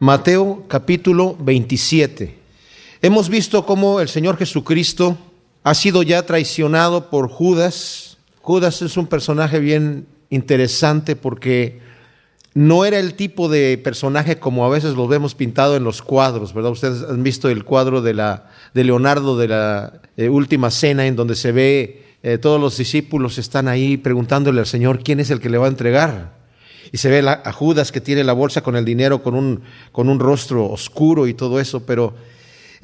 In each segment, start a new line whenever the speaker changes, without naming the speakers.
Mateo capítulo 27. Hemos visto cómo el Señor Jesucristo ha sido ya traicionado por Judas. Judas es un personaje bien interesante porque no era el tipo de personaje como a veces lo vemos pintado en los cuadros, ¿verdad? Ustedes han visto el cuadro de, la, de Leonardo de la eh, Última Cena en donde se ve eh, todos los discípulos están ahí preguntándole al Señor quién es el que le va a entregar y se ve a Judas que tiene la bolsa con el dinero con un, con un rostro oscuro y todo eso, pero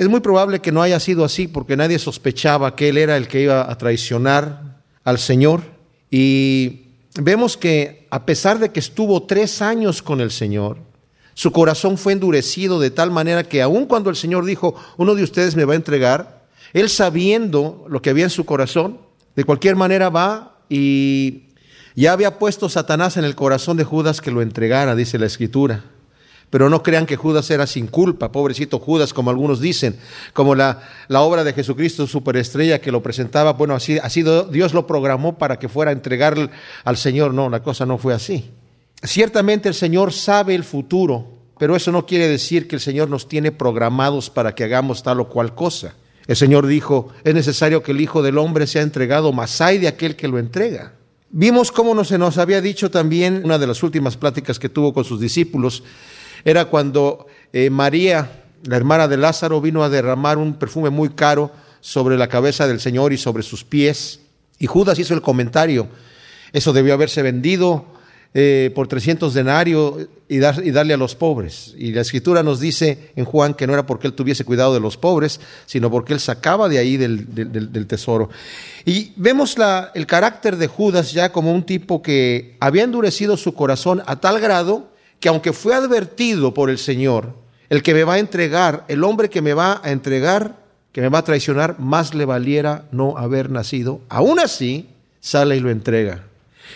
es muy probable que no haya sido así porque nadie sospechaba que él era el que iba a traicionar al Señor. Y vemos que a pesar de que estuvo tres años con el Señor, su corazón fue endurecido de tal manera que aun cuando el Señor dijo, uno de ustedes me va a entregar, él sabiendo lo que había en su corazón, de cualquier manera va y ya había puesto Satanás en el corazón de Judas que lo entregara, dice la escritura. Pero no crean que Judas era sin culpa, pobrecito Judas, como algunos dicen, como la, la obra de Jesucristo superestrella que lo presentaba, bueno, así, así Dios lo programó para que fuera a entregar al Señor. No, la cosa no fue así. Ciertamente el Señor sabe el futuro, pero eso no quiere decir que el Señor nos tiene programados para que hagamos tal o cual cosa. El Señor dijo, es necesario que el Hijo del Hombre sea entregado, mas hay de aquel que lo entrega. Vimos cómo se nos había dicho también, una de las últimas pláticas que tuvo con sus discípulos, era cuando eh, María, la hermana de Lázaro, vino a derramar un perfume muy caro sobre la cabeza del Señor y sobre sus pies. Y Judas hizo el comentario, eso debió haberse vendido eh, por 300 denarios y, darle a los pobres. Y la escritura nos dice en Juan que no era porque él tuviese cuidado de los pobres, sino porque él sacaba de ahí del, del, tesoro. Y vemos la, el carácter de Judas ya como un tipo que había endurecido su corazón a tal grado que aunque fue advertido por el Señor, el que me va a entregar, el hombre que me va a entregar, que me va a traicionar, más le valiera no haber nacido. Aún así, sale y lo entrega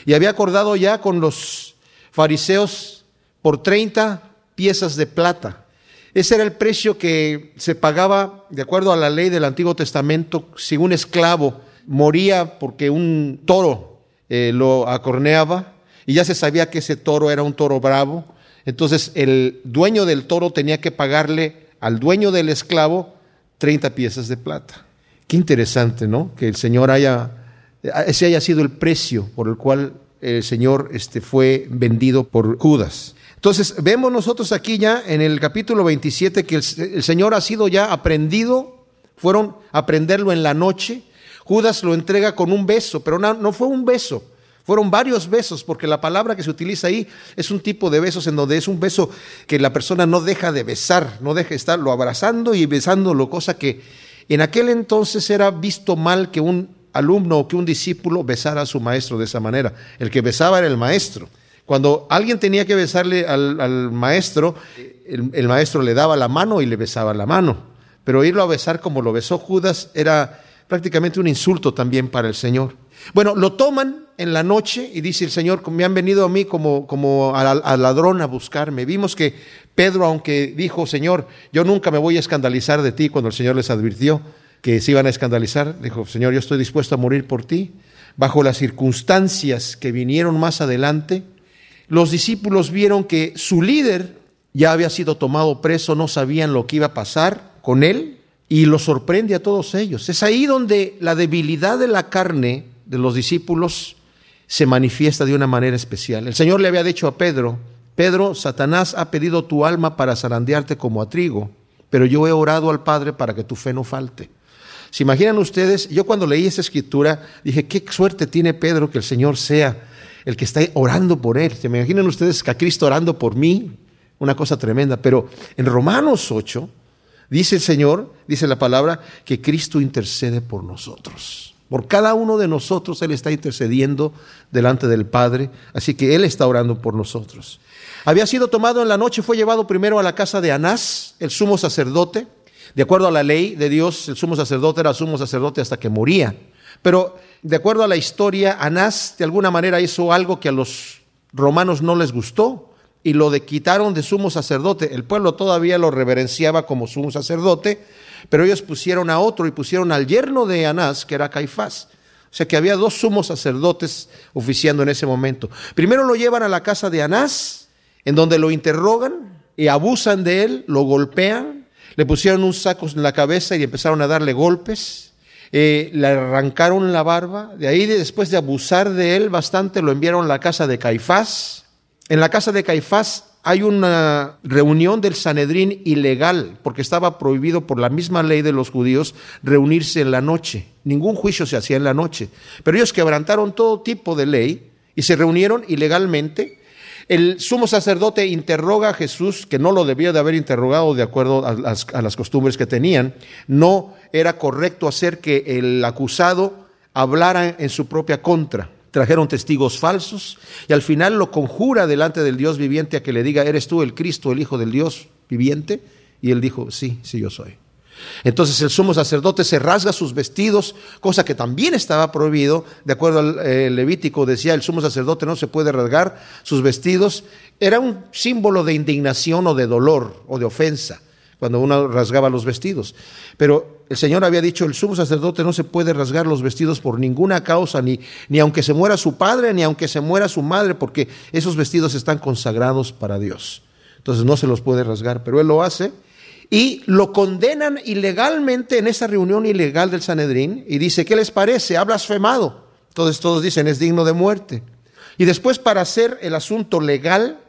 y había acordado ya con los fariseos por 30 piezas de plata. Ese era el precio que se pagaba, de acuerdo a la ley del Antiguo Testamento, si un esclavo moría porque un toro eh, lo acorneaba, y ya se sabía que ese toro era un toro bravo, entonces el dueño del toro tenía que pagarle al dueño del esclavo 30 piezas de plata. Qué interesante, ¿no? Que el Señor haya ese haya sido el precio por el cual el Señor este, fue vendido por Judas. Entonces, vemos nosotros aquí ya en el capítulo 27 que el, Señor ha sido ya aprendido, fueron a aprenderlo en la noche. Judas lo entrega con un beso, pero no, no fue un beso, fueron varios besos, porque la palabra que se utiliza ahí es un tipo de besos en donde es un beso que la persona no deja de besar, no deja de estarlo abrazando y besándolo, cosa que en aquel entonces era visto mal que un alumno o que un discípulo besara a su maestro de esa manera. El que besaba era el maestro. Cuando alguien tenía que besarle al, maestro, el, maestro le daba la mano y le besaba la mano. Pero irlo a besar como lo besó Judas era prácticamente un insulto también para el Señor. Bueno, lo toman en la noche y dice el Señor, me han venido a mí como, como al ladrón a buscarme. Vimos que Pedro, aunque dijo, Señor, yo nunca me voy a escandalizar de ti cuando el Señor les advirtió, que se iban a escandalizar. Dijo, Señor, yo estoy dispuesto a morir por ti. Bajo las circunstancias que vinieron más adelante, los discípulos vieron que su líder ya había sido tomado preso, no sabían lo que iba a pasar con él y lo sorprende a todos ellos. Es ahí donde la debilidad de la carne de los discípulos se manifiesta de una manera especial. El Señor le había dicho a Pedro, Pedro, Satanás ha pedido tu alma para zarandearte como a trigo, pero yo he orado al Padre para que tu fe no falte. ¿Se imaginan ustedes? Yo cuando leí esa escritura dije, qué suerte tiene Pedro que el Señor sea el que está orando por él. ¿Se imaginan ustedes que a Cristo orando por mí? Una cosa tremenda. Pero en Romanos 8 dice el Señor, dice la palabra, que Cristo intercede por nosotros. Por cada uno de nosotros Él está intercediendo delante del Padre, así que Él está orando por nosotros. Había sido tomado en la noche, fue llevado primero a la casa de Anás, el sumo sacerdote, de acuerdo a la ley de Dios, el sumo sacerdote era sumo sacerdote hasta que moría. Pero de acuerdo a la historia, Anás de alguna manera hizo algo que a los romanos no les gustó y lo de quitaron de sumo sacerdote. El pueblo todavía lo reverenciaba como sumo sacerdote, pero ellos pusieron a otro y pusieron al yerno de Anás, que era Caifás. O sea que había dos sumos sacerdotes oficiando en ese momento. Primero lo llevan a la casa de Anás, en donde lo interrogan, y abusan de él, lo golpean, le pusieron un saco en la cabeza y empezaron a darle golpes, eh, le arrancaron la barba, de ahí después de abusar de él bastante lo enviaron a la casa de Caifás. En la casa de Caifás hay una reunión del Sanedrín ilegal, porque estaba prohibido por la misma ley de los judíos reunirse en la noche. Ningún juicio se hacía en la noche. Pero ellos quebrantaron todo tipo de ley y se reunieron ilegalmente. El sumo sacerdote interroga a Jesús, que no lo debía de haber interrogado de acuerdo a las, costumbres que tenían. No era correcto hacer que el acusado hablara en su propia contra trajeron testigos falsos y al final lo conjura delante del Dios viviente a que le diga, ¿eres tú el Cristo, el Hijo del Dios viviente? Y él dijo, sí, sí yo soy. Entonces el sumo sacerdote se rasga sus vestidos, cosa que también estaba prohibido, de acuerdo al eh, Levítico decía, el sumo sacerdote no se puede rasgar sus vestidos, era un símbolo de indignación o de dolor o de ofensa cuando uno rasgaba los vestidos. Pero el Señor había dicho, el sumo sacerdote no se puede rasgar los vestidos por ninguna causa, ni, ni aunque se muera su padre, ni aunque se muera su madre, porque esos vestidos están consagrados para Dios. Entonces no se los puede rasgar, pero él lo hace y lo condenan ilegalmente en esa reunión ilegal del Sanedrín y dice, ¿qué les parece? Ha blasfemado. Entonces todos dicen, es digno de muerte. Y después para hacer el asunto legal,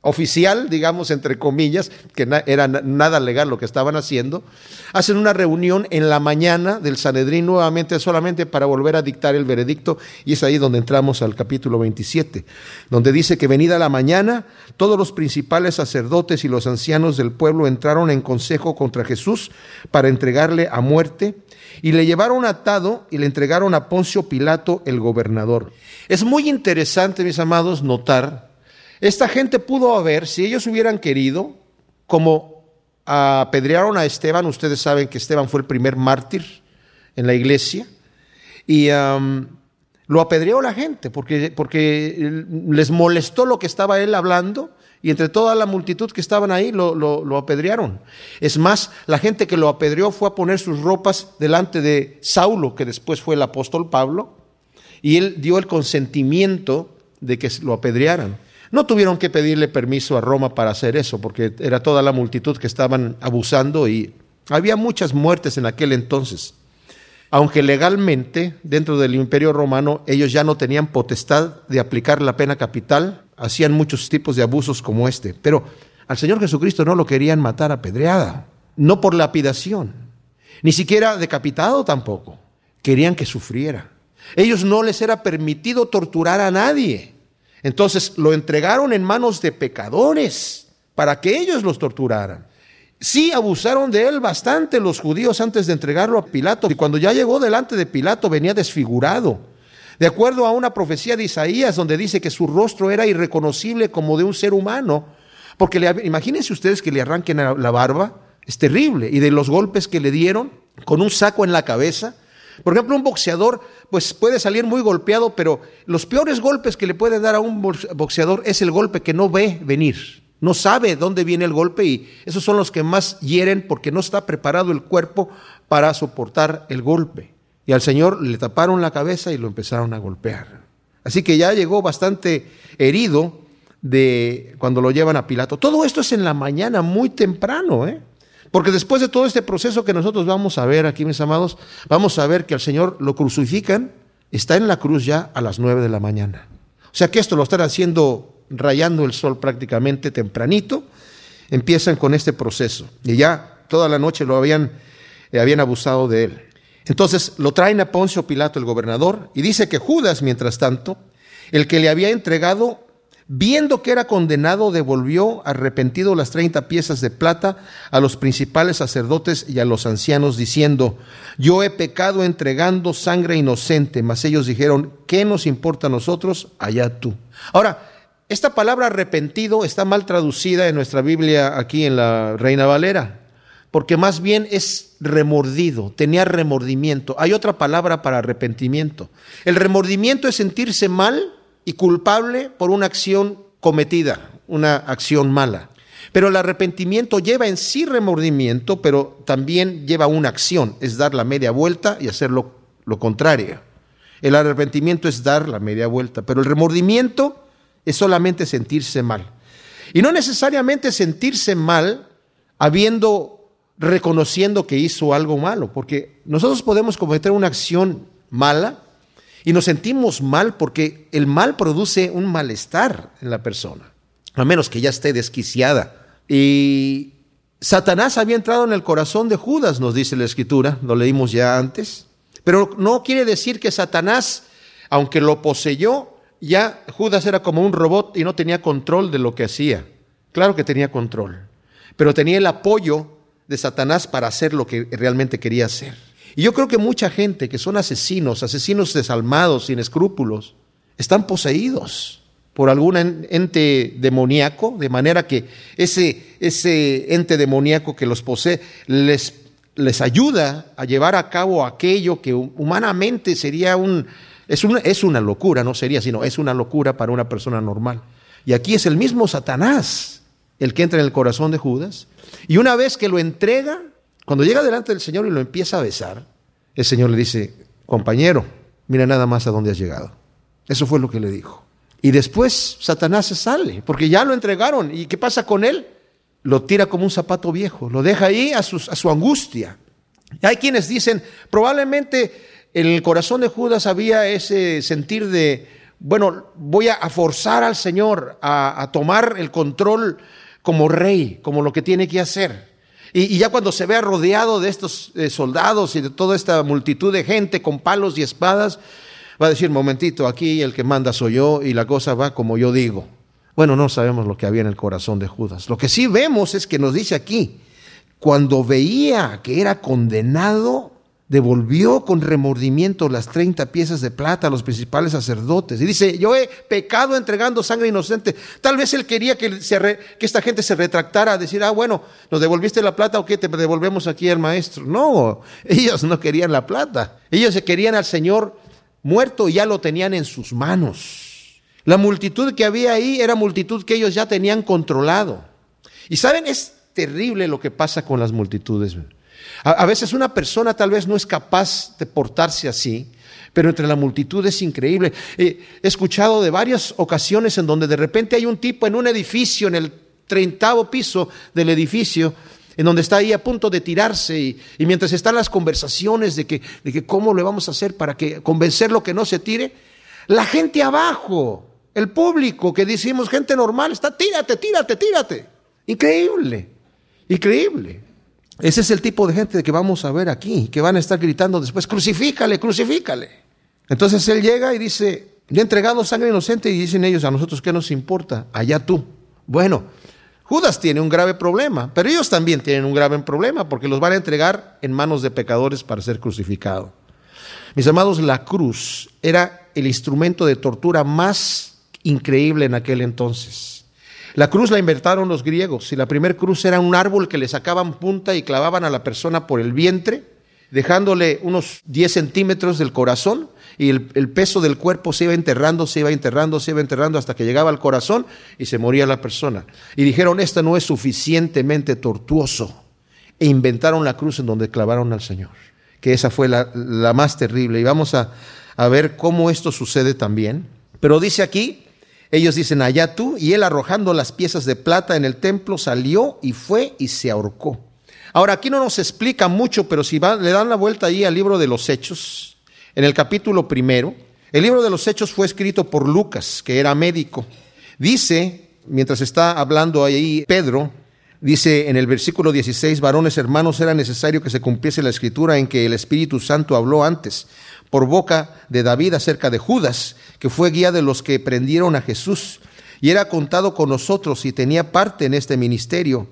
oficial, digamos, entre comillas, que era nada legal lo que estaban haciendo, hacen una reunión en la mañana del Sanedrín nuevamente solamente para volver a dictar el veredicto y es ahí donde entramos al capítulo 27, donde dice que venida la mañana, todos los principales sacerdotes y los ancianos del pueblo entraron en consejo contra Jesús para entregarle a muerte y le llevaron atado y le entregaron a Poncio Pilato el gobernador. Es muy interesante, mis amados, notar esta gente pudo haber, si ellos hubieran querido, como apedrearon a Esteban, ustedes saben que Esteban fue el primer mártir en la iglesia, y lo apedreó la gente porque, porque les molestó lo que estaba él hablando, y entre toda la multitud que estaban ahí lo, lo, apedrearon. Es más, la gente que lo apedreó fue a poner sus ropas delante de Saulo, que después fue el apóstol Pablo, y él dio el consentimiento de que lo apedrearan. No tuvieron que pedirle permiso a Roma para hacer eso, porque era toda la multitud que estaban abusando y había muchas muertes en aquel entonces. Aunque legalmente, dentro del imperio romano, ellos ya no tenían potestad de aplicar la pena capital, hacían muchos tipos de abusos como este. Pero al Señor Jesucristo no lo querían matar a pedreada, no por lapidación, ni siquiera decapitado tampoco. Querían que sufriera. Ellos no les era permitido torturar a nadie. Entonces lo entregaron en manos de pecadores para que ellos los torturaran. Sí abusaron de él bastante los judíos antes de entregarlo a Pilato y cuando ya llegó delante de Pilato venía desfigurado. De acuerdo a una profecía de Isaías donde dice que su rostro era irreconocible como de un ser humano, porque le, imagínense ustedes que le arranquen la barba, es terrible, y de los golpes que le dieron con un saco en la cabeza, por ejemplo, un boxeador pues puede salir muy golpeado, pero los peores golpes que le pueden dar a un boxeador es el golpe que no ve venir. No sabe dónde viene el golpe y esos son los que más hieren porque no está preparado el cuerpo para soportar el golpe. Y al Señor le taparon la cabeza y lo empezaron a golpear. Así que ya llegó bastante herido de cuando lo llevan a Pilato. Todo esto es en la mañana, muy temprano, ¿eh? Porque después de todo este proceso que nosotros vamos a ver aquí, mis amados, vamos a ver que al Señor lo crucifican, está en la cruz ya a las nueve de la mañana. O sea que esto lo están haciendo rayando el sol prácticamente tempranito, empiezan con este proceso. Y ya toda la noche lo habían, eh, habían abusado de él. Entonces lo traen a Poncio Pilato, el gobernador, y dice que Judas, mientras tanto, el que le había entregado Viendo que era condenado, devolvió arrepentido las treinta piezas de plata a los principales sacerdotes y a los ancianos, diciendo, yo he pecado entregando sangre inocente, mas ellos dijeron, ¿qué nos importa a nosotros? Allá tú. Ahora, esta palabra arrepentido está mal traducida en nuestra Biblia aquí en la Reina Valera, porque más bien es remordido, tenía remordimiento. Hay otra palabra para arrepentimiento. El remordimiento es sentirse mal y culpable por una acción cometida, una acción mala. Pero el arrepentimiento lleva en sí remordimiento, pero también lleva una acción, es dar la media vuelta y hacer lo, lo contrario. El arrepentimiento es dar la media vuelta, pero el remordimiento es solamente sentirse mal. Y no necesariamente sentirse mal habiendo, reconociendo que hizo algo malo, porque nosotros podemos cometer una acción mala y nos sentimos mal porque el mal produce un malestar en la persona, a menos que ya esté desquiciada. Y Satanás había entrado en el corazón de Judas, nos dice la escritura, lo leímos ya antes, pero no quiere decir que Satanás, aunque lo poseyó, ya Judas era como un robot y no tenía control de lo que hacía. Claro que tenía control, pero tenía el apoyo de Satanás para hacer lo que realmente quería hacer. Y yo creo que mucha gente que son asesinos, asesinos desalmados, sin escrúpulos, están poseídos por algún ente demoníaco, de manera que ese, ese ente demoníaco que los posee les, les ayuda a llevar a cabo aquello que humanamente sería un, es una, es una locura, no sería, sino es una locura para una persona normal. Y aquí es el mismo Satanás el que entra en el corazón de Judas. Y una vez que lo entrega, cuando llega delante del Señor y lo empieza a besar, el Señor le dice, compañero, mira nada más a dónde has llegado. Eso fue lo que le dijo. Y después Satanás se sale, porque ya lo entregaron. ¿Y qué pasa con él? Lo tira como un zapato viejo, lo deja ahí a, a su angustia. Hay quienes dicen, probablemente en el corazón de Judas había ese sentir de, bueno, voy a forzar al Señor a, tomar el control como rey, como lo que tiene que hacer. Y, ya cuando se vea rodeado de estos eh, soldados y de toda esta multitud de gente con palos y espadas, va a decir, momentito, aquí el que manda soy yo y la cosa va como yo digo. Bueno, no sabemos lo que había en el corazón de Judas. Lo que sí vemos es que nos dice aquí, cuando veía que era condenado, devolvió con remordimiento las 30 piezas de plata a los principales sacerdotes. Y dice, yo he pecado entregando sangre inocente. Tal vez él quería que, esta gente se retractara decir, ah, bueno, nos devolviste la plata o qué, te devolvemos aquí al maestro. No, ellos no querían la plata. Ellos se querían al Señor muerto y ya lo tenían en sus manos. La multitud que había ahí era multitud que ellos ya tenían controlado. Y saben, es terrible lo que pasa con las multitudes. A, veces una persona tal vez no es capaz de portarse así, pero entre la multitud es increíble. he escuchado de varias ocasiones en donde de repente hay un tipo en un edificio, en el treintavo piso del edificio, en donde está ahí a punto de tirarse y, mientras están las conversaciones de que, de que cómo le vamos a hacer para que convencerlo que no se tire, la gente abajo, el público que decimos gente normal, está tírate, tírate, tírate. Increíble, increíble. Ese es el tipo de gente que vamos a ver aquí, que van a estar gritando después, crucifícale, crucifícale. Entonces él llega y dice, le he entregado sangre inocente y dicen ellos, a nosotros qué nos importa, allá tú. Bueno, Judas tiene un grave problema, pero ellos también tienen un grave problema porque los van a entregar en manos de pecadores para ser crucificado. Mis amados, la cruz era el instrumento de tortura más increíble en aquel entonces. La cruz la inventaron los griegos y la primer cruz era un árbol que le sacaban punta y clavaban a la persona por el vientre, dejándole unos 10 centímetros del corazón y el, peso del cuerpo se iba enterrando, se iba enterrando, se iba enterrando hasta que llegaba al corazón y se moría la persona. Y dijeron, esta no es suficientemente tortuoso. E inventaron la cruz en donde clavaron al Señor, que esa fue la, más terrible. Y vamos a ver cómo esto sucede también. Pero dice aquí, ellos dicen, allá tú, y él arrojando las piezas de plata en el templo salió y fue y se ahorcó. Ahora, aquí no nos explica mucho, pero si le dan la vuelta ahí al libro de los Hechos, en el capítulo primero, el libro de los Hechos fue escrito por Lucas, que era médico. Dice, mientras está hablando ahí Pedro, dice en el versículo 16, varones hermanos, era necesario que se cumpliese la escritura en que el Espíritu Santo habló antes por boca de David acerca de Judas, que fue guía de los que prendieron a Jesús, y era contado con nosotros y tenía parte en este ministerio.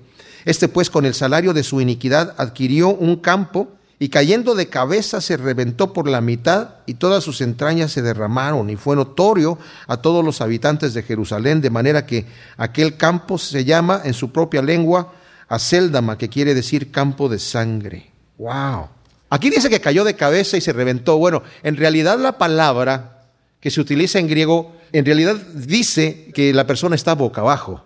Este pues con el salario de su iniquidad adquirió un campo y cayendo de cabeza se reventó por la mitad y todas sus entrañas se derramaron y fue notorio a todos los habitantes de Jerusalén, de manera que aquel campo se llama en su propia lengua Aceldama, que quiere decir campo de sangre. ¡Wow! Aquí dice que cayó de cabeza y se reventó. Bueno, en realidad la palabra que se utiliza en griego, en realidad dice que la persona está boca abajo,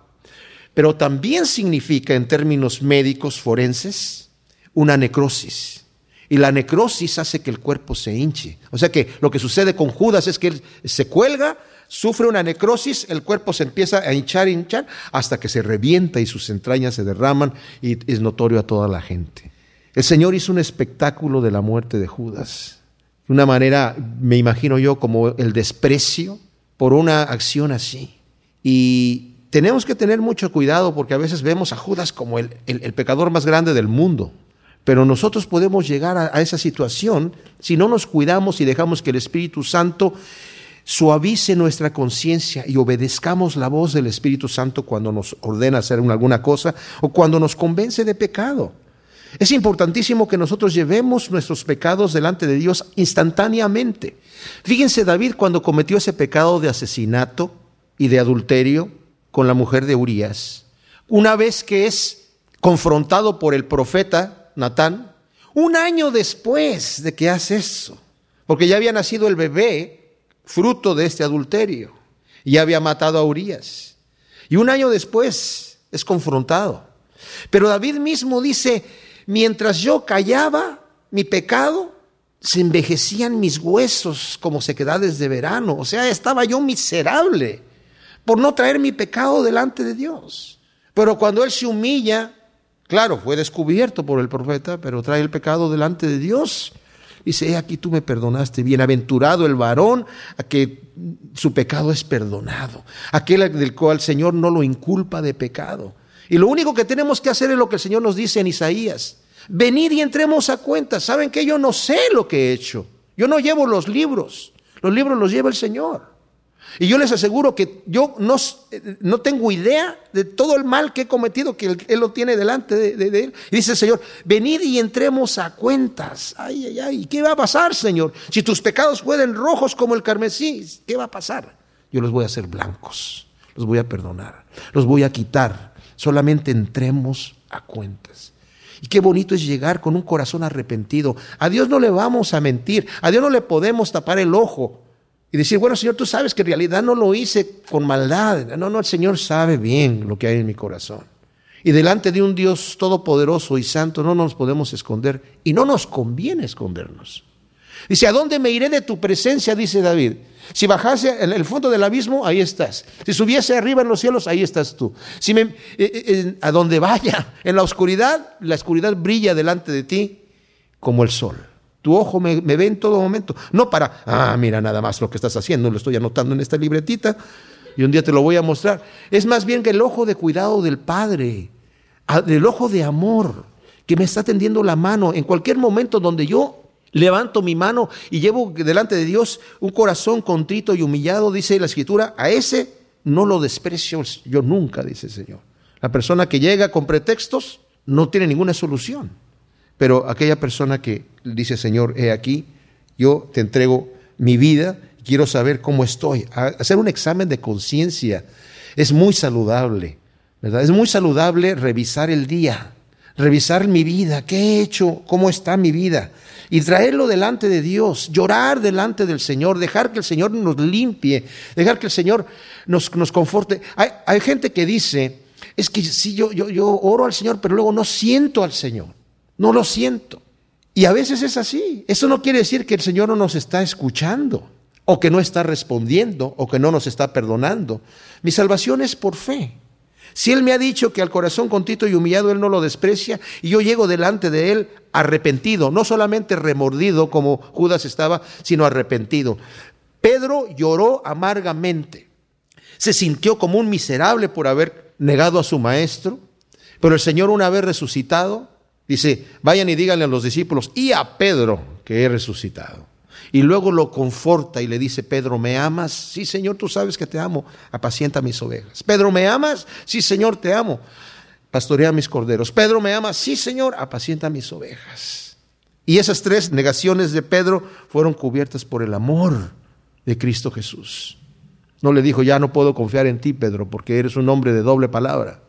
pero también significa en términos médicos forenses una necrosis. Y la necrosis hace que el cuerpo se hinche. O sea que lo que sucede con Judas es que él se cuelga, sufre una necrosis, el cuerpo se empieza a hinchar, hinchar, hasta que se revienta y sus entrañas se derraman y es notorio a toda la gente. El Señor hizo un espectáculo de la muerte de Judas. De una manera, me imagino yo, como el desprecio por una acción así. Y tenemos que tener mucho cuidado porque a veces vemos a Judas como el, pecador más grande del mundo. Pero nosotros podemos llegar a, esa situación si no nos cuidamos y dejamos que el Espíritu Santo suavice nuestra conciencia y obedezcamos la voz del Espíritu Santo cuando nos ordena hacer alguna cosa o cuando nos convence de pecado. Es importantísimo que nosotros llevemos nuestros pecados delante de Dios instantáneamente. Fíjense David cuando cometió ese pecado de asesinato y de adulterio con la mujer de Urias, una vez que es confrontado por el profeta Natán, un año después de que hace eso, porque ya había nacido el bebé fruto de este adulterio, y había matado a Urias. Y un año después es confrontado. Pero David mismo dice, mientras yo callaba mi pecado, se envejecían mis huesos como sequedades de verano. O sea, estaba yo miserable por no traer mi pecado delante de Dios. Pero cuando Él se humilla Claro, fue descubierto por el profeta, pero trae el pecado delante de Dios. Dice, aquí tú me perdonaste, bienaventurado el varón a que su pecado es perdonado, aquel del cual el Señor no lo inculpa de pecado. Y lo único que tenemos que hacer es lo que el Señor nos dice en Isaías. Venid y entremos a cuenta. Saben que yo no sé lo que he hecho. Yo no llevo los libros. Los libros los lleva el Señor. Y yo les aseguro que yo no, no, tengo idea de todo el mal que he cometido, que Él, lo tiene delante de, Él. Y dice el Señor, venid y entremos a cuentas. Ay, ay, ay, ¿qué va a pasar, Señor? Si tus pecados fueren rojos como el carmesí, ¿qué va a pasar? Yo los voy a hacer blancos, los voy a perdonar, los voy a quitar. Solamente entremos a cuentas. Y qué bonito es llegar con un corazón arrepentido. A Dios no le vamos a mentir, a Dios no le podemos tapar el ojo y decir, bueno, Señor, tú sabes que en realidad no lo hice con maldad. No, no, el Señor sabe bien lo que hay en mi corazón. Y delante de un Dios todopoderoso y santo no nos podemos esconder y no nos conviene escondernos. Dice, ¿a dónde me iré de tu presencia? Dice David. Si bajase en el fondo del abismo, ahí estás. Si subiese arriba en los cielos, ahí estás tú. Si me, eh, eh, a donde vaya, en la oscuridad, la oscuridad brilla delante de ti como el sol. Tu ojo me, ve en todo momento. No para, ah, mira nada más lo que estás haciendo, lo estoy anotando en esta libretita y un día te lo voy a mostrar. Es más bien que el ojo de cuidado del Padre, el ojo de amor, que me está tendiendo la mano en cualquier momento donde yo levanto mi mano y llevo delante de Dios un corazón contrito y humillado, dice la Escritura, a ese no lo desprecio yo nunca, dice el Señor. La persona que llega con pretextos no tiene ninguna solución. Pero aquella persona que dice, Señor, he aquí, yo te entrego mi vida, quiero saber cómo estoy. Hacer un examen de conciencia es muy saludable, ¿verdad? Es muy saludable revisar el día, revisar mi vida, qué he hecho, cómo está mi vida, y traerlo delante de Dios, llorar delante del Señor, dejar que el Señor nos limpie, dejar que el Señor nos, nos conforte. Hay, hay gente que dice, es que sí, yo, yo, yo oro al Señor, pero luego no siento al Señor. No lo siento. Y a veces es así. Eso no quiere decir que el Señor no nos está escuchando, o que no está respondiendo, o que no nos está perdonando. Mi salvación es por fe. Si Él me ha dicho que al corazón contito y humillado Él no lo desprecia, y yo llego delante de Él arrepentido, no solamente remordido como Judas estaba, sino arrepentido. Pedro lloró amargamente, se sintió como un miserable por haber negado a su maestro, pero el Señor una vez resucitado, Dice, vayan y díganle a los discípulos y a Pedro que he resucitado. Y luego lo conforta y le dice, Pedro, ¿me amas? Sí, Señor, tú sabes que te amo. Apacienta mis ovejas. Pedro, ¿me amas? Sí, Señor, te amo. Pastorea mis corderos. Pedro, ¿me amas? Sí, Señor, apacienta mis ovejas. Y esas tres negaciones de Pedro fueron cubiertas por el amor de Cristo Jesús. No le dijo, ya no puedo confiar en ti, Pedro, porque eres un hombre de doble palabra.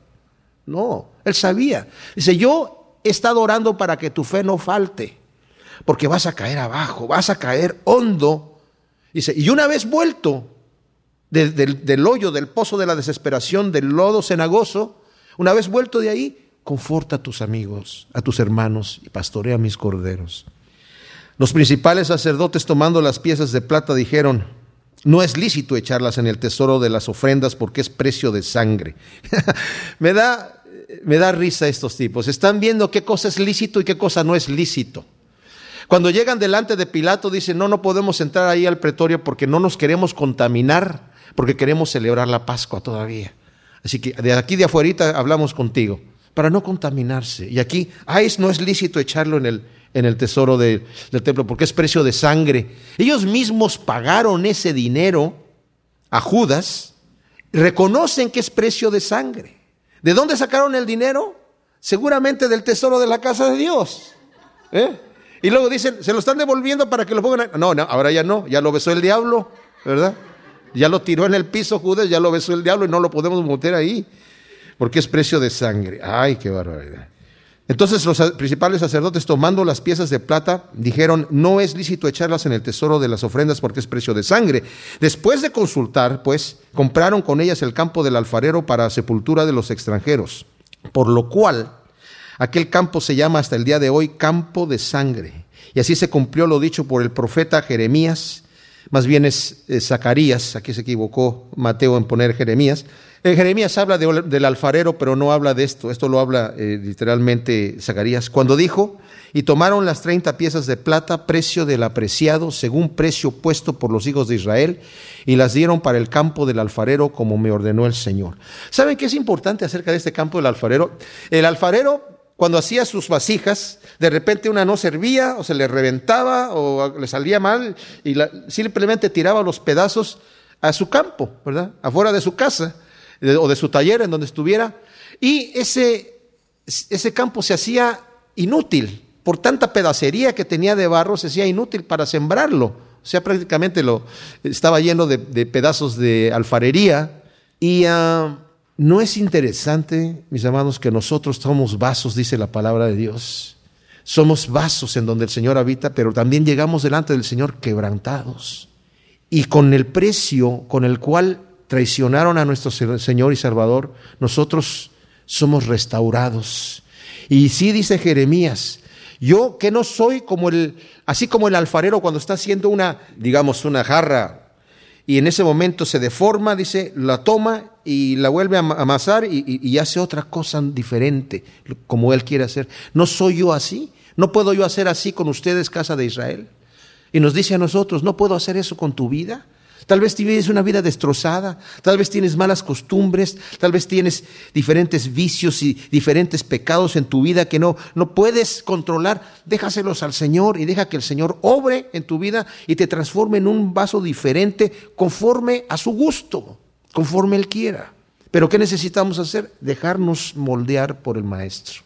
No, él sabía. Dice, yo he estado orando para que tu fe no falte, porque vas a caer abajo, vas a caer hondo. Dice, y una vez vuelto del hoyo, del pozo de la desesperación, del lodo cenagoso, una vez vuelto de ahí, conforta a tus amigos, a tus hermanos y pastorea mis corderos. Los principales sacerdotes tomando las piezas de plata dijeron, no es lícito echarlas en el tesoro de las ofrendas porque es precio de sangre. me, da, me da risa estos tipos. Están viendo qué cosa es lícito y qué cosa no es lícito. Cuando llegan delante de Pilato dicen, no, no podemos entrar ahí al pretorio porque no nos queremos contaminar, porque queremos celebrar la Pascua todavía. Así que de aquí de afuera hablamos contigo, para no contaminarse. Y aquí, ay, no es lícito echarlo en el, en el tesoro del templo, porque es precio de sangre. Ellos mismos pagaron ese dinero a Judas, reconocen que es precio de sangre. ¿De dónde sacaron el dinero? Seguramente del tesoro de la casa de Dios. ¿Eh? Y luego dicen, se lo están devolviendo para que lo pongan. No, no, ahora ya no, ya lo besó el diablo, ¿verdad? Ya lo tiró en el piso Judas, ya lo besó el diablo y no lo podemos meter ahí, porque es precio de sangre. Ay, qué barbaridad. Entonces los principales sacerdotes, tomando las piezas de plata, dijeron, no es lícito echarlas en el tesoro de las ofrendas porque es precio de sangre. Después de consultar, pues, compraron con ellas el campo del alfarero para sepultura de los extranjeros, por lo cual aquel campo se llama hasta el día de hoy campo de sangre. Y así se cumplió lo dicho por el profeta Jeremías, más bien es, Zacarías, aquí se equivocó Mateo en poner Jeremías, en Jeremías habla del alfarero, pero no habla de esto. Esto lo habla eh, literalmente Zacarías. Cuando dijo, y tomaron las treinta piezas de plata, precio del apreciado, según precio puesto por los hijos de Israel, y las dieron para el campo del alfarero, como me ordenó el Señor. ¿Saben qué es importante acerca de este campo del alfarero? El alfarero cuando hacía sus vasijas, de repente una no servía o se le reventaba o le salía mal y simplemente tiraba los pedazos a su campo, ¿verdad? Afuera de su casa o de su taller en donde estuviera, y ese, ese campo se hacía inútil, por tanta pedacería que tenía de barro, se hacía inútil para sembrarlo. O sea, prácticamente lo, estaba lleno de, pedazos de alfarería. Y ah, no es interesante, mis hermanos, que nosotros somos vasos, dice la palabra de Dios. Somos vasos en donde el Señor habita, pero también llegamos delante del Señor quebrantados. Y con el precio con el cual traicionaron a nuestro Señor y Salvador, nosotros somos restaurados. Y sí dice Jeremías, yo que no soy como el, así como el alfarero cuando está haciendo una, digamos, una jarra y en ese momento se deforma, dice, la toma y la vuelve a amasar y, hace otra cosa diferente, como él quiere hacer. ¿No soy yo así? ¿No puedo yo hacer así con ustedes, casa de Israel? Y nos dice a nosotros, ¿no puedo hacer eso con tu vida? Tal vez tienes una vida destrozada, tal vez tienes malas costumbres, tal vez tienes diferentes vicios y diferentes pecados en tu vida que no, no puedes controlar. Déjaselos al Señor y deja que el Señor obre en tu vida y te transforme en un vaso diferente conforme a su gusto, conforme Él quiera. Pero ¿qué necesitamos hacer? Dejarnos moldear por el Maestro.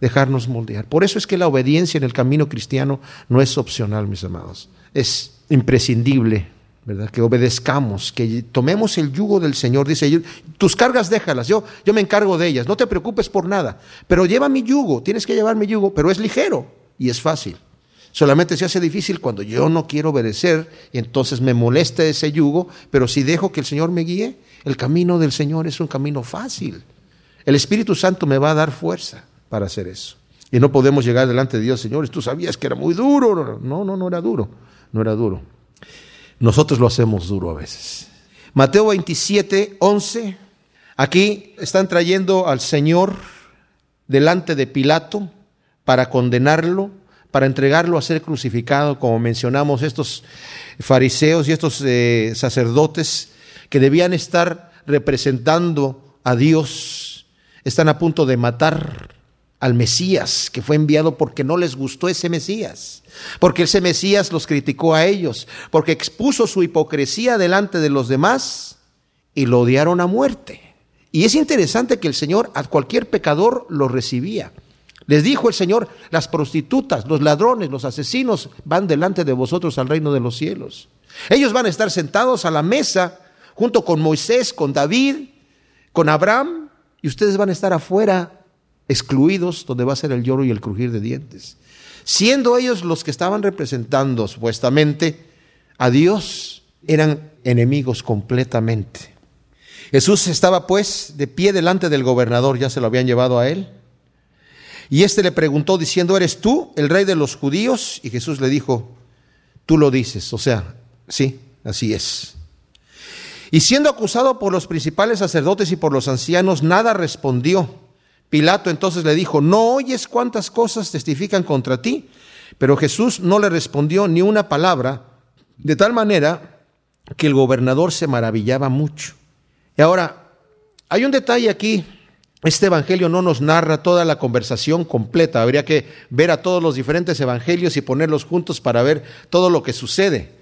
Dejarnos moldear. Por eso es que la obediencia en el camino cristiano no es opcional, mis amados. Es imprescindible ¿verdad? Que obedezcamos, que tomemos el yugo del Señor. Dice, tus cargas déjalas, yo, yo me encargo de ellas, no te preocupes por nada, pero lleva mi yugo, tienes que llevar mi yugo, pero es ligero y es fácil. Solamente se hace difícil cuando yo no quiero obedecer y entonces me molesta ese yugo, pero si dejo que el Señor me guíe, el camino del Señor es un camino fácil. El Espíritu Santo me va a dar fuerza para hacer eso. Y no podemos llegar delante de Dios, Señor, tú sabías que era muy duro. No, no, no era duro, no era duro. Nosotros lo hacemos duro a veces. Mateo 27, 11. Aquí están trayendo al Señor delante de Pilato para condenarlo, para entregarlo a ser crucificado, como mencionamos, estos fariseos y estos eh, sacerdotes que debían estar representando a Dios, están a punto de matar al Mesías que fue enviado porque no les gustó ese Mesías, porque ese Mesías los criticó a ellos, porque expuso su hipocresía delante de los demás y lo odiaron a muerte. Y es interesante que el Señor a cualquier pecador lo recibía. Les dijo el Señor, las prostitutas, los ladrones, los asesinos van delante de vosotros al reino de los cielos. Ellos van a estar sentados a la mesa junto con Moisés, con David, con Abraham, y ustedes van a estar afuera excluidos, donde va a ser el lloro y el crujir de dientes. Siendo ellos los que estaban representando supuestamente a Dios, eran enemigos completamente. Jesús estaba pues de pie delante del gobernador, ya se lo habían llevado a él. Y éste le preguntó diciendo, ¿eres tú el rey de los judíos? Y Jesús le dijo, tú lo dices, o sea, sí, así es. Y siendo acusado por los principales sacerdotes y por los ancianos, nada respondió. Pilato entonces le dijo, ¿no oyes cuántas cosas testifican contra ti? Pero Jesús no le respondió ni una palabra, de tal manera que el gobernador se maravillaba mucho. Y ahora, hay un detalle aquí. Este evangelio no nos narra toda la conversación completa. Habría que ver a todos los diferentes evangelios y ponerlos juntos para ver todo lo que sucede.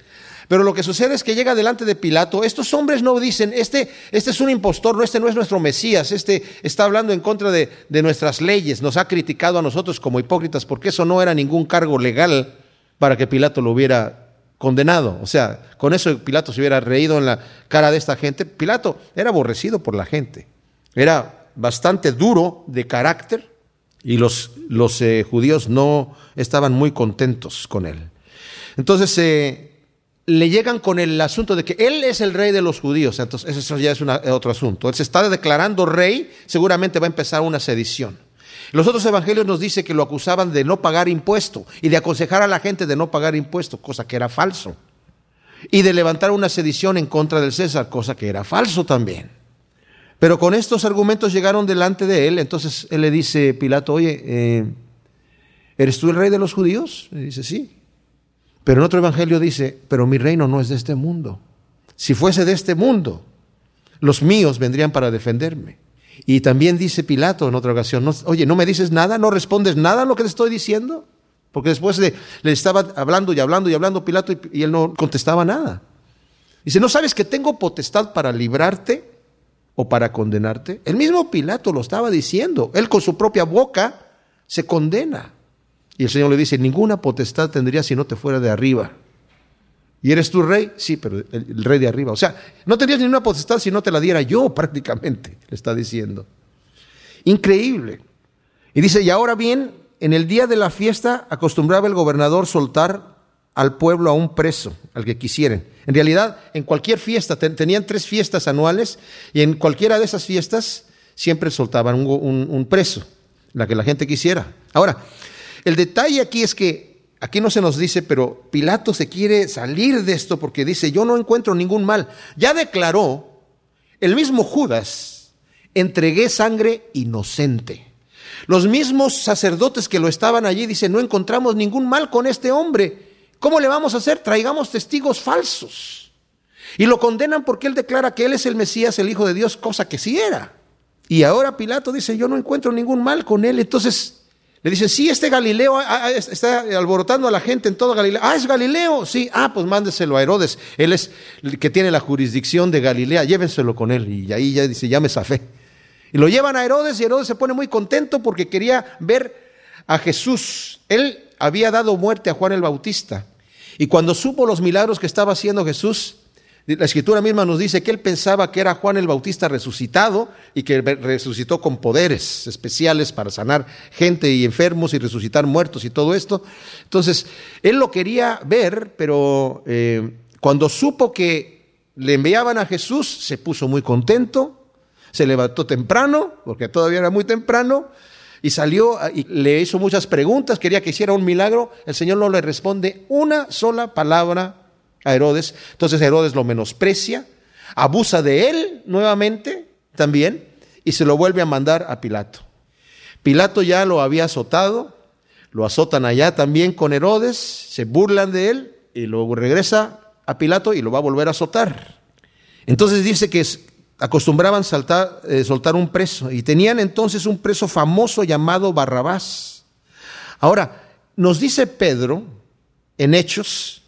Pero lo que sucede es que llega delante de Pilato, estos hombres no dicen, este, este es un impostor, no, este no es nuestro Mesías, este está hablando en contra de, de nuestras leyes, nos ha criticado a nosotros como hipócritas, porque eso no era ningún cargo legal para que Pilato lo hubiera condenado. O sea, con eso Pilato se hubiera reído en la cara de esta gente. Pilato era aborrecido por la gente, era bastante duro de carácter y los, los eh, judíos no estaban muy contentos con él. Entonces, eh, le llegan con el asunto de que él es el rey de los judíos. Entonces, eso ya es otro asunto. Él se está declarando rey, seguramente va a empezar una sedición. Los otros evangelios nos dice que lo acusaban de no pagar impuesto y de aconsejar a la gente de no pagar impuesto, cosa que era falso. Y de levantar una sedición en contra del César, cosa que era falso también. Pero con estos argumentos llegaron delante de él, entonces él le dice, Pilato, oye, eh, ¿eres tú el rey de los judíos? Y dice, sí. Pero en otro evangelio dice, pero mi reino no es de este mundo. Si fuese de este mundo, los míos vendrían para defenderme. Y también dice Pilato en otra ocasión, oye, ¿no me dices nada? ¿No respondes nada a lo que te estoy diciendo? Porque después le, estaba hablando y hablando y hablando Pilato y, y él no contestaba nada. Dice, ¿no sabes que tengo potestad para librarte o para condenarte? El mismo Pilato lo estaba diciendo. Él con su propia boca se condena. Y el Señor le dice, ninguna potestad tendría si no te fuera de arriba. ¿Y eres tu rey? Sí, pero el, rey de arriba. O sea, no tendrías ninguna potestad si no te la diera yo prácticamente, le está diciendo. Increíble. Y dice, y ahora bien, en el día de la fiesta acostumbraba el gobernador soltar al pueblo a un preso, al que quisieran. En realidad, en cualquier fiesta, tenían tres fiestas anuales y en cualquiera de esas fiestas siempre soltaban un preso, la que la gente quisiera. Ahora, el detalle aquí es que, aquí no se nos dice, pero Pilato se quiere salir de esto porque dice, yo no encuentro ningún mal. Ya declaró el mismo Judas, entregué sangre inocente. Los mismos sacerdotes que lo estaban allí dicen, no encontramos ningún mal con este hombre. ¿Cómo le vamos a hacer? Traigamos testigos falsos. Y lo condenan porque él declara que él es el Mesías, el Hijo de Dios, cosa que sí era. Y ahora Pilato dice, yo no encuentro ningún mal con él. Entonces le dicen, sí, este Galileo ah, ah, está alborotando a la gente en toda Galilea. Ah, es Galileo. Sí, ah, pues mándeselo a Herodes. Él es el que tiene la jurisdicción de Galilea. Llévenselo con él. Y ahí ya dice, ya me zafé. Y lo llevan a Herodes y Herodes se pone muy contento porque quería ver a Jesús. Él había dado muerte a Juan el Bautista. Y cuando supo los milagros que estaba haciendo Jesús, la escritura misma nos dice que él pensaba que era Juan el Bautista resucitado y que resucitó con poderes especiales para sanar gente y enfermos y resucitar muertos y todo esto. Entonces, él lo quería ver, pero eh, cuando supo que le enviaban a Jesús, se puso muy contento, se levantó temprano, porque todavía era muy temprano, y salió y le hizo muchas preguntas, quería que hiciera un milagro. El Señor no le responde una sola palabra a Herodes. Entonces Herodes lo menosprecia, abusa de él nuevamente también y se lo vuelve a mandar a Pilato. Pilato ya lo había azotado, lo azotan allá también con Herodes, se burlan de él y luego regresa a Pilato y lo va a volver a azotar. Entonces dice que acostumbraban saltar, eh, soltar un preso y tenían entonces un preso famoso llamado Barrabás. Ahora, nos dice Pedro en Hechos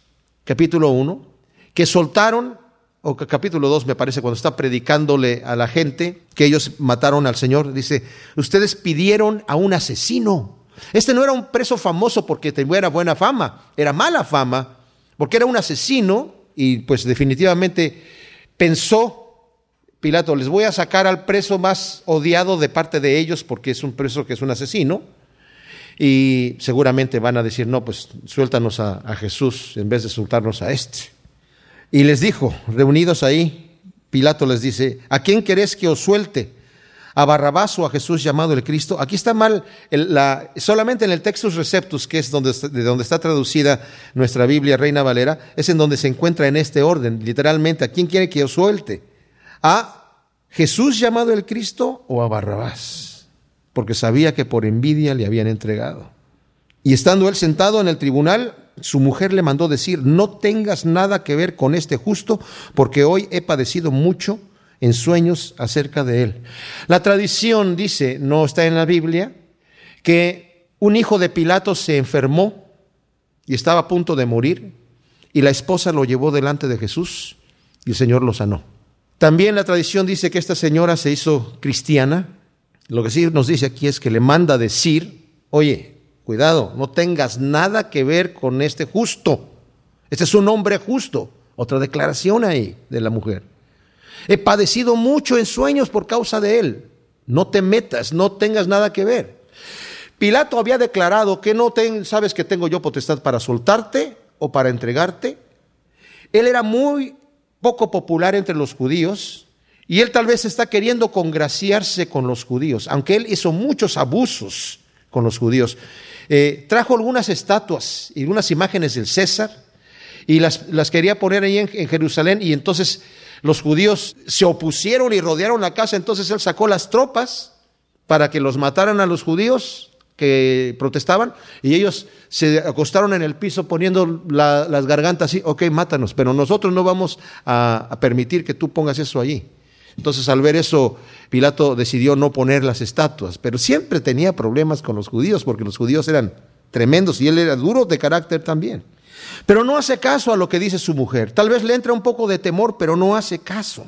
capítulo 1, que soltaron, o capítulo 2 me parece, cuando está predicándole a la gente que ellos mataron al Señor, dice, ustedes pidieron a un asesino. Este no era un preso famoso porque tuviera buena fama, era mala fama, porque era un asesino y pues definitivamente pensó Pilato, les voy a sacar al preso más odiado de parte de ellos porque es un preso que es un asesino y seguramente van a decir, no, pues suéltanos a, Jesús en vez de soltarnos a este. Y les dijo, reunidos ahí, Pilato les dice, ¿a quién querés que os suelte? a Barrabás o a Jesús llamado el Cristo. Aquí está mal, la, solamente en el Textus Receptus, que es donde, de donde está traducida nuestra Biblia Reina Valera, es en donde se encuentra en este orden, literalmente, ¿a quién quiere que yo suelte? ¿A Jesús llamado el Cristo o a Barrabás? Porque sabía que por envidia le habían entregado. Y estando él sentado en el tribunal, su mujer le mandó decir, no tengas nada que ver con este justo, porque hoy he padecido mucho en sueños acerca de él. La tradición dice, no está en la Biblia, que un hijo de Pilato se enfermó y estaba a punto de morir, y la esposa lo llevó delante de Jesús y el Señor lo sanó. También la tradición dice que esta señora se hizo cristiana. Lo que sí nos dice aquí es que le manda decir, oye, cuidado, no tengas nada que ver con este justo. Este es un hombre justo. Otra declaración ahí de la mujer. He padecido mucho en sueños por causa de él. No te metas, no tengas nada que ver. Pilato había declarado que no sabes que tengo yo potestad para soltarte o para entregarte. Él era muy poco popular entre los judíos y él tal vez está queriendo congraciarse con los judíos, aunque él hizo muchos abusos con los judíos. Eh, trajo algunas estatuas y unas imágenes del César y las, quería poner ahí en Jerusalén y entonces los judíos se opusieron y rodearon la casa, entonces él sacó las tropas para que los mataran a los judíos que protestaban y ellos se acostaron en el piso poniendo las gargantas así, ok, mátanos, pero nosotros no vamos a permitir que tú pongas eso allí. Entonces al ver eso, Pilato decidió no poner las estatuas, pero siempre tenía problemas con los judíos porque los judíos eran tremendos y él era duro de carácter también. Pero no hace caso a lo que dice su mujer. Tal vez le entra un poco de temor, pero no hace caso.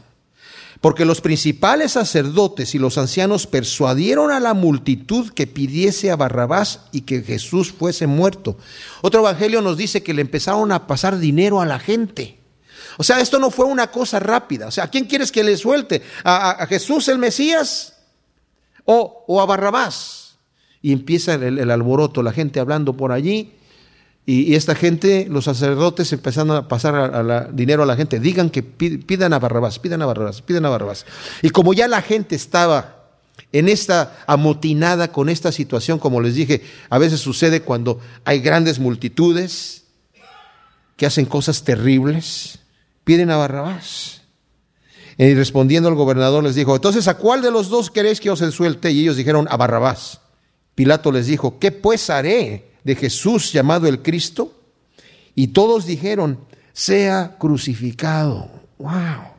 Porque los principales sacerdotes y los ancianos persuadieron a la multitud que pidiese a Barrabás y que Jesús fuese muerto. Otro evangelio nos dice que le empezaron a pasar dinero a la gente. O sea, esto no fue una cosa rápida. O sea, ¿a quién quieres que le suelte? ¿A, Jesús el Mesías o, a Barrabás? Y empieza el alboroto, la gente hablando por allí y, esta gente, los sacerdotes empezaron a pasar dinero a la gente, digan que pidan a Barrabás, pidan a Barrabás, pidan a Barrabás. Y como ya la gente estaba en esta amotinada con esta situación, como les dije, a veces sucede cuando hay grandes multitudes que hacen cosas terribles, piden a Barrabás. Y respondiendo el gobernador les dijo, entonces ¿a cuál de los dos queréis que os suelte? Y ellos dijeron, a Barrabás. Pilato les dijo, ¿qué pues haré? de Jesús llamado el Cristo? Y todos dijeron, sea crucificado. ¡Wow!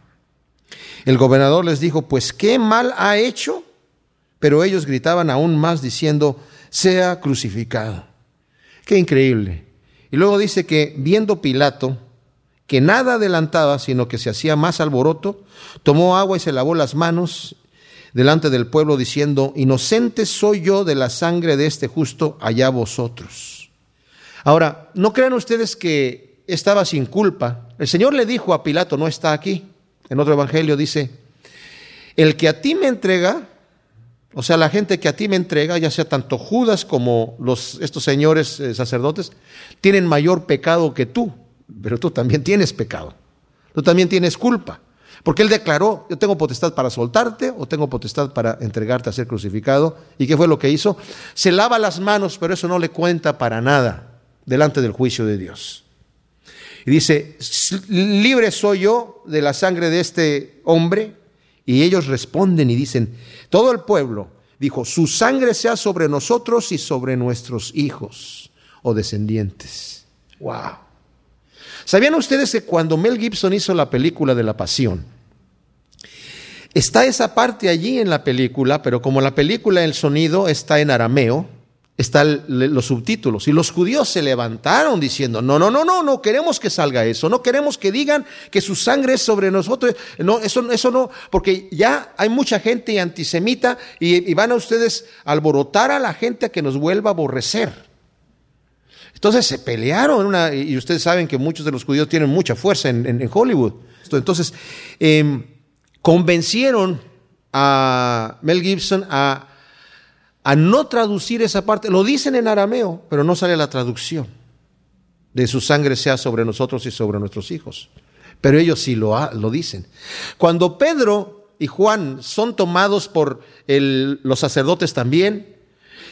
El gobernador les dijo, pues qué mal ha hecho. Pero ellos gritaban aún más diciendo, sea crucificado. Qué increíble. Y luego dice que viendo Pilato que nada adelantaba, sino que se hacía más alboroto, tomó agua y se lavó las manos delante del pueblo diciendo, inocente soy yo de la sangre de este justo, allá vosotros. Ahora, no crean ustedes que estaba sin culpa. El Señor le dijo a Pilato, no está aquí. En otro evangelio dice, el que a ti me entrega, o sea, la gente que a ti me entrega, ya sea tanto Judas como los, estos señores eh, sacerdotes, tienen mayor pecado que tú, pero tú también tienes pecado. Tú también tienes culpa. Porque él declaró, yo tengo potestad para soltarte o tengo potestad para entregarte a ser crucificado. ¿Y qué fue lo que hizo? Se lava las manos, pero eso no le cuenta para nada delante del juicio de Dios. Y dice, libre soy yo de la sangre de este hombre. Y ellos responden y dicen, todo el pueblo dijo, su sangre sea sobre nosotros y sobre nuestros hijos o descendientes. ¡Wow! ¿Sabían ustedes que cuando Mel Gibson hizo la película de la Pasión, está esa parte allí en la película, pero como la película, el sonido está en arameo, están los subtítulos. Y los judíos se levantaron diciendo, no, no, no, no, no queremos que salga eso, no queremos que digan que su sangre es sobre nosotros. No, eso, eso no, porque ya hay mucha gente antisemita y, y van a ustedes alborotar a la gente a que nos vuelva a aborrecer. Entonces se pelearon, y ustedes saben que muchos de los judíos tienen mucha fuerza en, Hollywood. Entonces, em, convencieron a Mel Gibson a, no traducir esa parte. Lo dicen en arameo, pero no sale la traducción. De su sangre sea sobre nosotros y sobre nuestros hijos. Pero ellos sí lo, lo dicen. Cuando Pedro y Juan son tomados por los sacerdotes también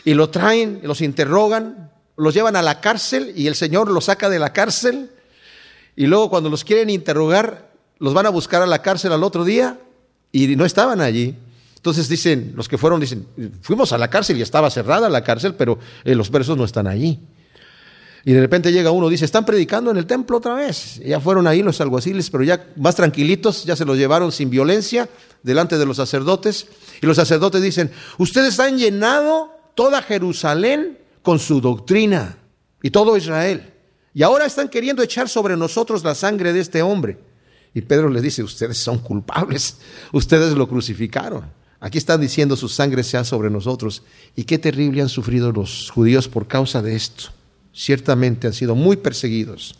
y lo traen, los interrogan, los llevan a la cárcel y el Señor los saca de la cárcel y luego cuando los quieren interrogar, los van a buscar a la cárcel al otro día y no estaban allí. Entonces dicen, los que fueron dicen, fuimos a la cárcel y estaba cerrada la cárcel, pero eh, los versos no están allí. Y de repente llega uno, dice, están predicando en el templo otra vez. ya fueron ahí los alguaciles, pero ya más tranquilitos, ya se los llevaron sin violencia delante de los sacerdotes. Y los sacerdotes dicen, ustedes han llenado toda Jerusalén con su doctrina y todo Israel. Y ahora están queriendo echar sobre nosotros la sangre de este hombre. Y Pedro les dice, ustedes son culpables, ustedes lo crucificaron. Aquí están diciendo su sangre sea sobre nosotros. Y qué terrible han sufrido los judíos por causa de esto ciertamente han sido muy perseguidos.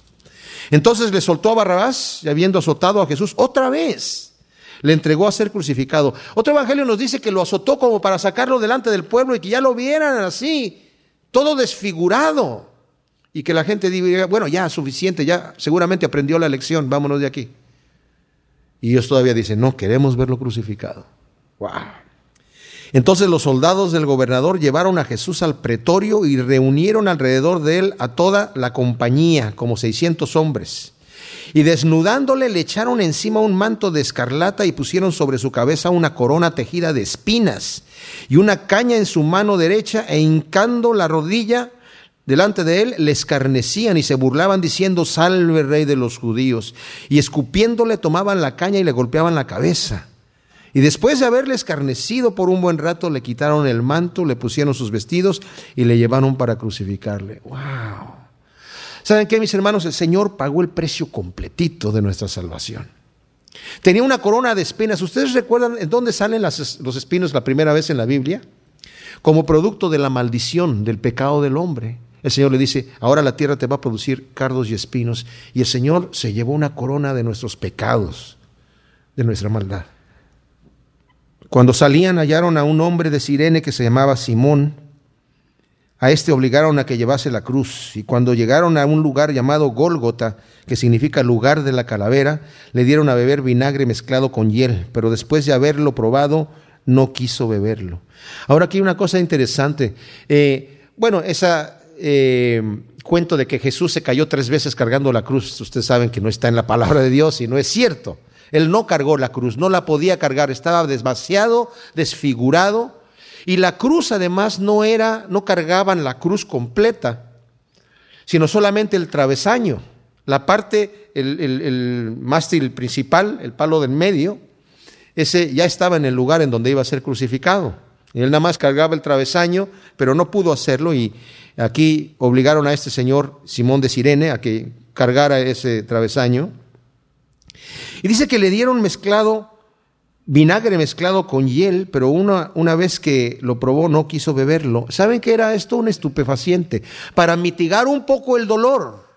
Entonces le soltó a Barrabás y habiendo azotado a Jesús otra vez, le entregó a ser crucificado. Otro evangelio nos dice que lo azotó como para sacarlo delante del pueblo y que ya lo vieran así, todo desfigurado. Y que la gente diga, bueno, ya, suficiente, ya seguramente aprendió la lección, vámonos de aquí. Y ellos todavía dicen, no, queremos verlo crucificado. ¡Wow! Entonces los soldados del gobernador llevaron a Jesús al pretorio y reunieron alrededor de él a toda la compañía, como 600 hombres. Y desnudándole le echaron encima un manto de escarlata y pusieron sobre su cabeza una corona tejida de espinas y una caña en su mano derecha e hincando la rodilla delante de él le escarnecían y se burlaban diciendo, salve rey de los judíos. Y escupiéndole tomaban la caña y le golpeaban la cabeza. Y después de haberle escarnecido por un buen rato, le quitaron el manto, le pusieron sus vestidos y le llevaron para crucificarle. ¡Wow! ¿Saben qué, mis hermanos? El Señor pagó el precio completito de nuestra salvación. Tenía una corona de espinas. ¿Ustedes recuerdan en dónde salen los espinos la primera vez en la Biblia? Como producto de la maldición, del pecado del hombre. El Señor le dice, ahora la tierra te va a producir cardos y espinos. Y el Señor se llevó una corona de nuestros pecados, de nuestra maldad. Cuando salían hallaron a un hombre de Sirene que se llamaba Simón. A este obligaron a que llevase la cruz. Y cuando llegaron a un lugar llamado Gólgota, que significa lugar de la calavera, le dieron a beber vinagre mezclado con hiel. Pero después de haberlo probado, no quiso beberlo. Ahora aquí hay una cosa interesante. Eh, bueno, esa eh, cuento de que Jesús se cayó tres veces cargando la cruz, ustedes saben que no está en la palabra de Dios y no es cierto. Él no cargó la cruz, no la podía cargar, estaba desvaciado, desfigurado. Y la cruz además no era, no cargaban la cruz completa, sino solamente el travesaño, la parte, el, el mástil principal, el palo del medio, ese ya estaba en el lugar en donde iba a ser crucificado. Y él nada más cargaba el travesaño, pero no pudo hacerlo y aquí obligaron a este señor Simón de Sirene a que cargara ese travesaño. Y dice que le dieron mezclado, vinagre mezclado con hiel, pero una, una vez que lo probó no quiso beberlo. ¿Saben qué era esto? Un estupefaciente, para mitigar un poco el dolor.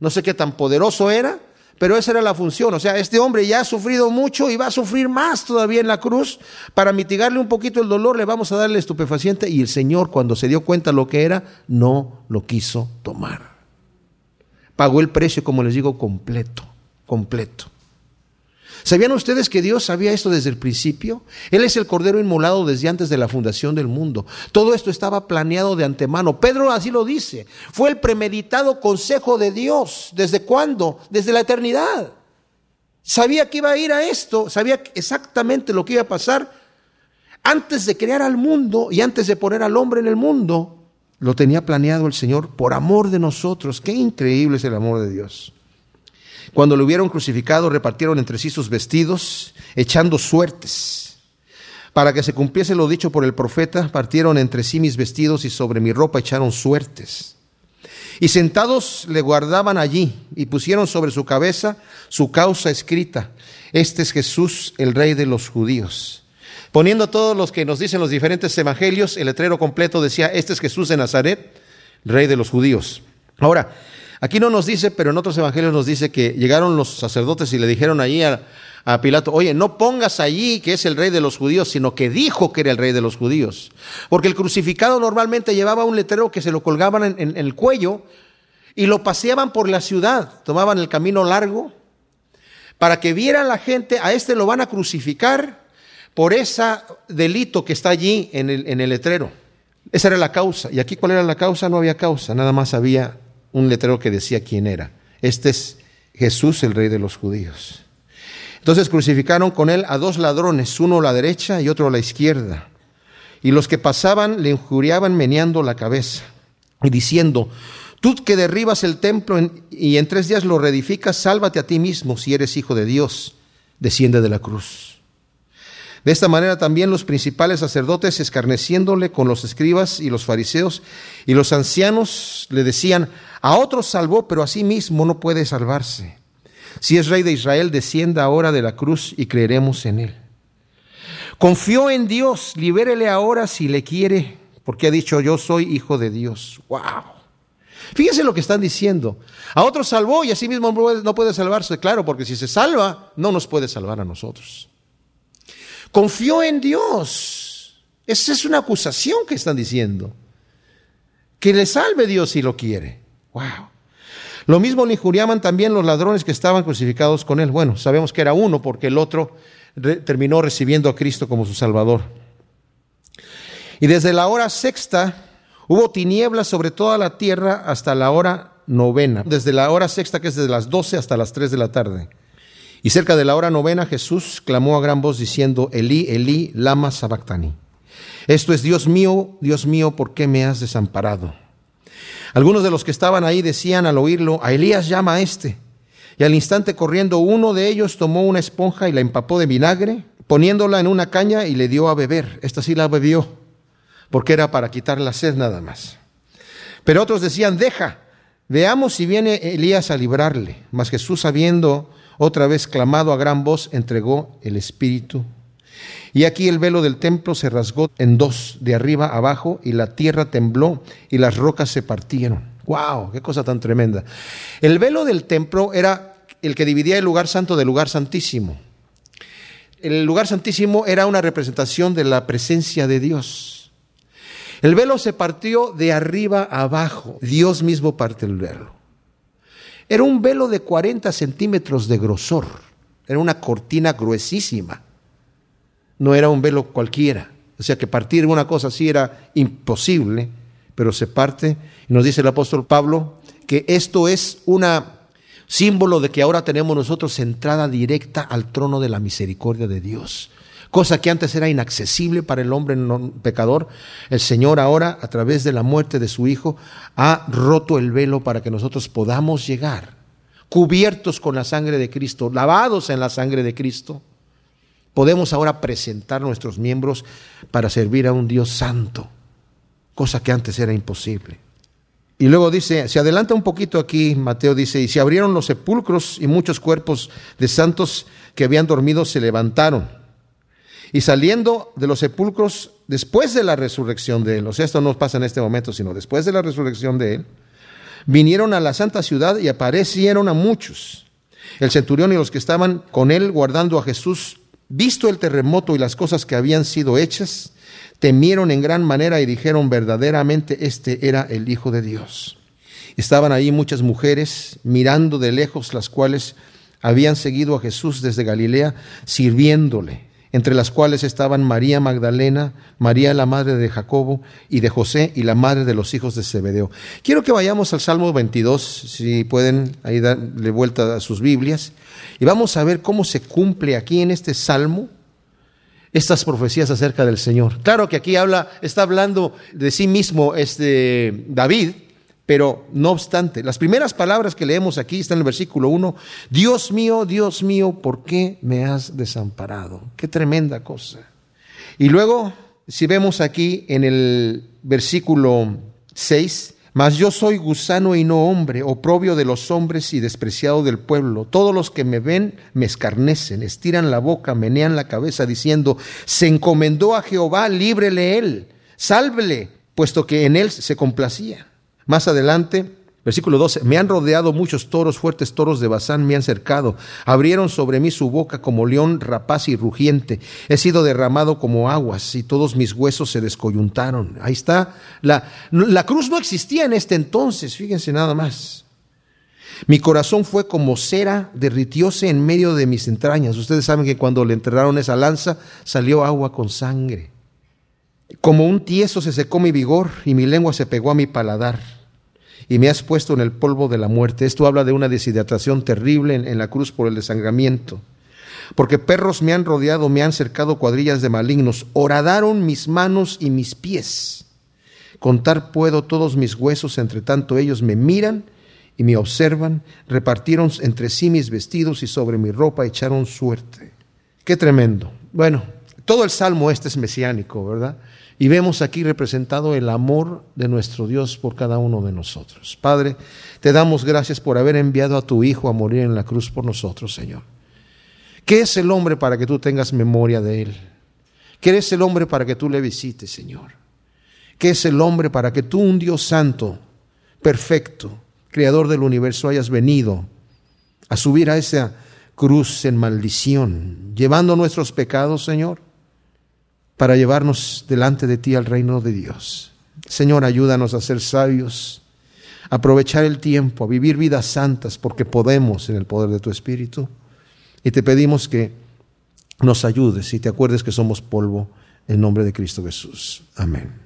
No sé qué tan poderoso era, pero esa era la función. O sea, este hombre ya ha sufrido mucho y va a sufrir más todavía en la cruz. Para mitigarle un poquito el dolor, le vamos a darle estupefaciente. Y el Señor, cuando se dio cuenta lo que era, no lo quiso tomar. Pagó el precio, como les digo, completo, completo. ¿Sabían ustedes que Dios sabía esto desde el principio? Él es el Cordero inmolado desde antes de la fundación del mundo. Todo esto estaba planeado de antemano. Pedro así lo dice. Fue el premeditado consejo de Dios. ¿Desde cuándo? Desde la eternidad. Sabía que iba a ir a esto, sabía exactamente lo que iba a pasar. Antes de crear al mundo y antes de poner al hombre en el mundo, lo tenía planeado el Señor por amor de nosotros. Qué increíble es el amor de Dios. Cuando lo hubieron crucificado, repartieron entre sí sus vestidos, echando suertes. Para que se cumpliese lo dicho por el profeta, partieron entre sí mis vestidos y sobre mi ropa echaron suertes. Y sentados le guardaban allí y pusieron sobre su cabeza su causa escrita. Este es Jesús, el rey de los judíos. Poniendo todos los que nos dicen los diferentes evangelios, el letrero completo decía, este es Jesús de Nazaret, rey de los judíos. Ahora, Aquí no nos dice, pero en otros evangelios nos dice que llegaron los sacerdotes y le dijeron allí a, Pilato, oye, no pongas allí que es el rey de los judíos, sino que dijo que era el rey de los judíos. Porque el crucificado normalmente llevaba un letrero que se lo colgaban en, el cuello y lo paseaban por la ciudad, tomaban el camino largo para que viera la gente, a este lo van a crucificar, por ese delito que está allí en el letrero. Esa era la causa. ¿Y aquí cuál era la causa? No había causa, nada más había un letrero que decía quién era. Este es Jesús, el rey de los judíos. Entonces crucificaron con él a dos ladrones, uno a la derecha y otro a la izquierda. Y los que pasaban le injuriaban meneando la cabeza y diciendo, tú que derribas el templo y en tres días lo reedificas, sálvate a ti mismo si eres hijo de Dios, desciende de la cruz. De esta manera también los principales sacerdotes, escarneciéndole con los escribas y los fariseos y los ancianos, le decían, a otros salvó, pero a sí mismo no puede salvarse. Si es rey de Israel, descienda ahora de la cruz y creeremos en él. Confió en Dios, libérele ahora si le quiere, porque ha dicho, yo soy hijo de Dios. ¡Wow! Fíjense lo que están diciendo. A otros salvó y a sí mismo no puede salvarse. Claro, porque si se salva, no nos puede salvar a nosotros. Confió en Dios. Esa es una acusación que están diciendo. Que le salve Dios si lo quiere. ¡Wow! Lo mismo le injuriaban también los ladrones que estaban crucificados con él. Bueno, sabemos que era uno porque el otro terminó recibiendo a Cristo como su Salvador. Y desde la hora sexta hubo tinieblas sobre toda la tierra hasta la hora novena. Desde la hora sexta, que es desde las doce hasta las tres de la tarde. Y cerca de la hora novena Jesús clamó a gran voz diciendo, Elí, Elí, lama sabactani. Esto es, Dios mío, Dios mío, ¿por qué me has desamparado? Algunos de los que estaban ahí decían al oírlo, a Elías llama a este. Y al instante corriendo uno de ellos tomó una esponja y la empapó de vinagre, poniéndola en una caña y le dio a beber. Esta sí la bebió, porque era para quitar la sed nada más. Pero otros decían, deja, veamos si viene Elías a librarle. Mas Jesús, habiendo otra vez clamado a gran voz, entregó el Espíritu. Y aquí el velo del templo se rasgó en dos, de arriba abajo, y la tierra tembló y las rocas se partieron. ¡Wow! ¡Qué cosa tan tremenda! El velo del templo era el que dividía el lugar santo del lugar santísimo. El lugar santísimo era una representación de la presencia de Dios. El velo se partió de arriba abajo. Dios mismo parte el velo. Era un velo de 40 centímetros de grosor. Era una cortina gruesísima. No era un velo cualquiera. O sea que partir una cosa así era imposible pero se parte. Y nos dice el apóstol Pablo que esto es un símbolo de que ahora tenemos nosotros entrada directa al trono de la misericordia de Dios. Cosa que antes era inaccesible para el hombre pecador. El Señor ahora, a través de la muerte de su Hijo, ha roto el velo para que nosotros podamos llegar, cubiertos con la sangre de Cristo, lavados en la sangre de Cristo. Podemos ahora presentar nuestros miembros para servir a un Dios santo cosa que antes era imposible. Y luego dice, se adelanta un poquito aquí, Mateo dice, y se abrieron los sepulcros y muchos cuerpos de santos que habían dormido se levantaron. Y saliendo de los sepulcros después de la resurrección de él, o sea, esto no pasa en este momento, sino después de la resurrección de él, vinieron a la santa ciudad y aparecieron a muchos. El centurión y los que estaban con él guardando a Jesús, visto el terremoto y las cosas que habían sido hechas, temieron en gran manera y dijeron verdaderamente este era el Hijo de Dios. Estaban ahí muchas mujeres mirando de lejos, las cuales habían seguido a Jesús desde Galilea, sirviéndole, entre las cuales estaban María Magdalena, María la madre de Jacobo y de José y la madre de los hijos de Zebedeo. Quiero que vayamos al Salmo 22, si pueden ahí darle vuelta a sus Biblias, y vamos a ver cómo se cumple aquí en este Salmo estas profecías acerca del Señor. Claro que aquí habla, está hablando de sí mismo este David, pero no obstante, las primeras palabras que leemos aquí están en el versículo 1, Dios mío, Dios mío, ¿por qué me has desamparado? Qué tremenda cosa. Y luego, si vemos aquí en el versículo 6, mas yo soy gusano y no hombre, oprobio de los hombres y despreciado del pueblo. Todos los que me ven me escarnecen, estiran la boca, menean la cabeza, diciendo, se encomendó a Jehová, líbrele él, sálvele, puesto que en él se complacía. Más adelante, Versículo 12, me han rodeado muchos toros, fuertes toros de Bazán me han cercado, abrieron sobre mí su boca como león rapaz y rugiente, he sido derramado como aguas y todos mis huesos se descoyuntaron. Ahí está, la, la cruz no existía en este entonces, fíjense nada más. Mi corazón fue como cera, derritióse en medio de mis entrañas. Ustedes saben que cuando le enterraron esa lanza salió agua con sangre. Como un tieso se secó mi vigor y mi lengua se pegó a mi paladar. Y me has puesto en el polvo de la muerte. Esto habla de una deshidratación terrible en, la cruz por el desangramiento. Porque perros me han rodeado, me han cercado cuadrillas de malignos. Horadaron mis manos y mis pies. Contar puedo todos mis huesos, entre tanto ellos me miran y me observan, repartieron entre sí mis vestidos y sobre mi ropa echaron suerte. Qué tremendo. Bueno, todo el salmo este es mesiánico, ¿verdad? Y vemos aquí representado el amor de nuestro Dios por cada uno de nosotros. Padre, te damos gracias por haber enviado a tu Hijo a morir en la cruz por nosotros, Señor. ¿Qué es el hombre para que tú tengas memoria de él? ¿Qué es el hombre para que tú le visites, Señor? ¿Qué es el hombre para que tú, un Dios santo, perfecto, creador del universo, hayas venido a subir a esa cruz en maldición, llevando nuestros pecados, Señor, para llevarnos delante de ti al reino de Dios. Señor, ayúdanos a ser sabios, a aprovechar el tiempo, a vivir vidas santas, porque podemos en el poder de tu Espíritu. Y te pedimos que nos ayudes y te acuerdes que somos polvo en nombre de Cristo Jesús. Amén.